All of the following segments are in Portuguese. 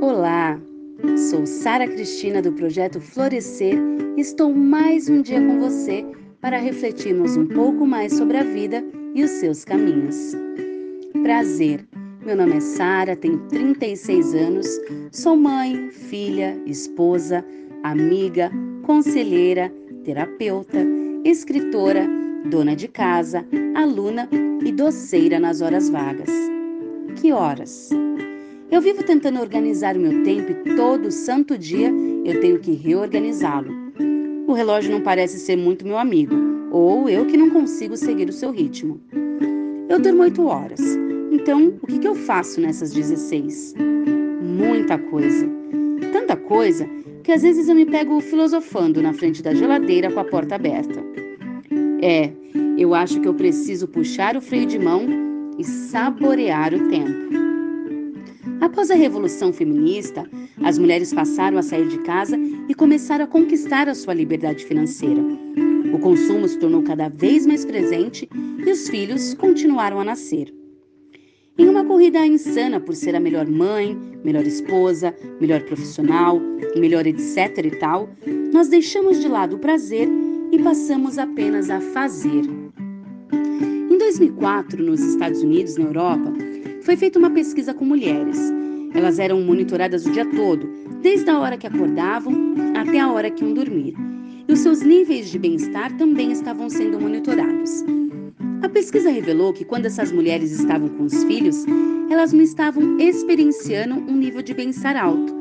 Olá, sou Sara Cristina do projeto Florescer e estou mais um dia com você para refletirmos um pouco mais sobre a vida e os seus caminhos. Prazer, meu nome é Sara, tenho 36 anos, sou mãe, filha, esposa, amiga, conselheira, terapeuta, escritora, dona de casa, aluna e doceira nas horas vagas. Que horas? Eu vivo tentando organizar o meu tempo e todo santo dia eu tenho que reorganizá-lo. O relógio não parece ser muito meu amigo, ou eu que não consigo seguir o seu ritmo. Eu durmo oito horas, então o que, que eu faço nessas 16? Muita coisa. Tanta coisa que às vezes eu me pego filosofando na frente da geladeira com a porta aberta. É, eu acho que eu preciso puxar o freio de mão e saborear o tempo. Após a Revolução Feminista, as mulheres passaram a sair de casa e começaram a conquistar a sua liberdade financeira. O consumo se tornou cada vez mais presente e os filhos continuaram a nascer. Em uma corrida insana por ser a melhor mãe, melhor esposa, melhor profissional, melhor etc e tal, nós deixamos de lado o prazer e passamos apenas a fazer. Em 2004, nos Estados Unidos, na Europa, foi feita uma pesquisa com mulheres. Elas eram monitoradas o dia todo, desde a hora que acordavam até a hora que iam dormir. E os seus níveis de bem-estar também estavam sendo monitorados. A pesquisa revelou que quando essas mulheres estavam com os filhos, elas não estavam experienciando um nível de bem-estar alto,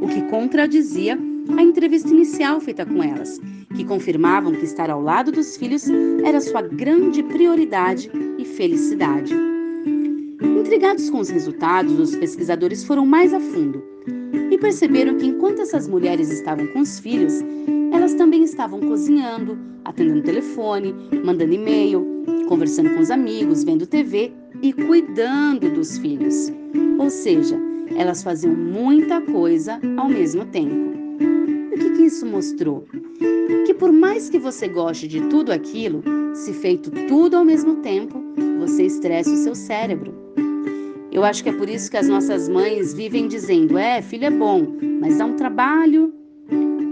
o que contradizia a entrevista inicial feita com elas, que confirmavam que estar ao lado dos filhos era sua grande prioridade e felicidade. Intrigados com os resultados, os pesquisadores foram mais a fundo e perceberam que enquanto essas mulheres estavam com os filhos, elas também estavam cozinhando, atendendo telefone, mandando e-mail, conversando com os amigos, vendo TV e cuidando dos filhos. Ou seja, elas faziam muita coisa ao mesmo tempo. Isso mostrou? Que por mais que você goste de tudo aquilo, se feito tudo ao mesmo tempo, você estressa o seu cérebro. Eu acho que é por isso que as nossas mães vivem dizendo: é, filho é bom, mas dá um trabalho.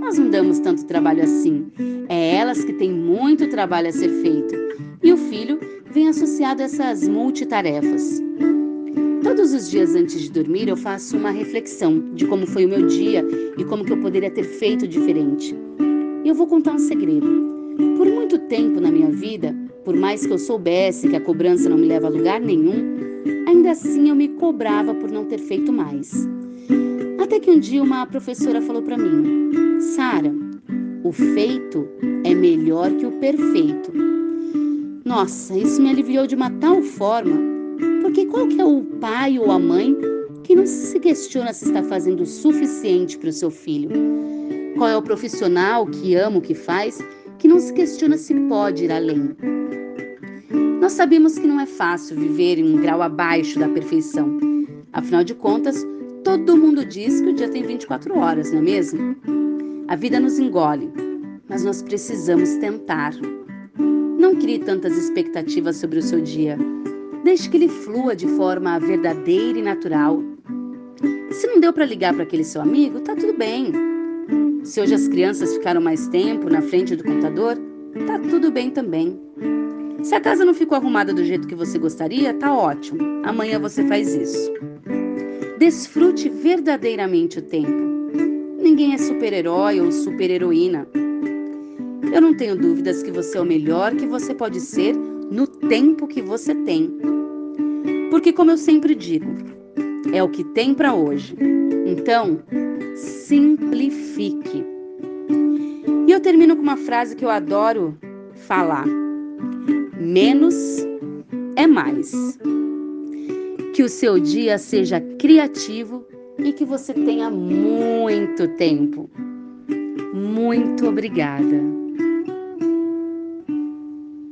Nós não damos tanto trabalho assim. É elas que têm muito trabalho a ser feito. E o filho vem associado a essas multitarefas. Todos os dias antes de dormir eu faço uma reflexão de como foi o meu dia e como que eu poderia ter feito diferente. E eu vou contar um segredo. Por muito tempo na minha vida, por mais que eu soubesse que a cobrança não me leva a lugar nenhum, ainda assim eu me cobrava por não ter feito mais. Até que um dia uma professora falou para mim: "Sara, o feito é melhor que o perfeito". Nossa, isso me aliviou de uma tal forma porque qual que é o pai ou a mãe que não se questiona se está fazendo o suficiente para o seu filho? Qual é o profissional que ama o que faz, que não se questiona se pode ir além? Nós sabemos que não é fácil viver em um grau abaixo da perfeição. Afinal de contas, todo mundo diz que o dia tem 24 horas, não é mesmo? A vida nos engole, mas nós precisamos tentar. Não crie tantas expectativas sobre o seu dia. Deixe que ele flua de forma verdadeira e natural. Se não deu para ligar para aquele seu amigo, tá tudo bem. Se hoje as crianças ficaram mais tempo na frente do computador, tá tudo bem também. Se a casa não ficou arrumada do jeito que você gostaria, tá ótimo. Amanhã você faz isso. Desfrute verdadeiramente o tempo. Ninguém é super-herói ou super-heroína. Eu não tenho dúvidas que você é o melhor que você pode ser no tempo que você tem. Porque, como eu sempre digo, é o que tem para hoje. Então, simplifique. E eu termino com uma frase que eu adoro falar: menos é mais. Que o seu dia seja criativo e que você tenha muito tempo. Muito obrigada.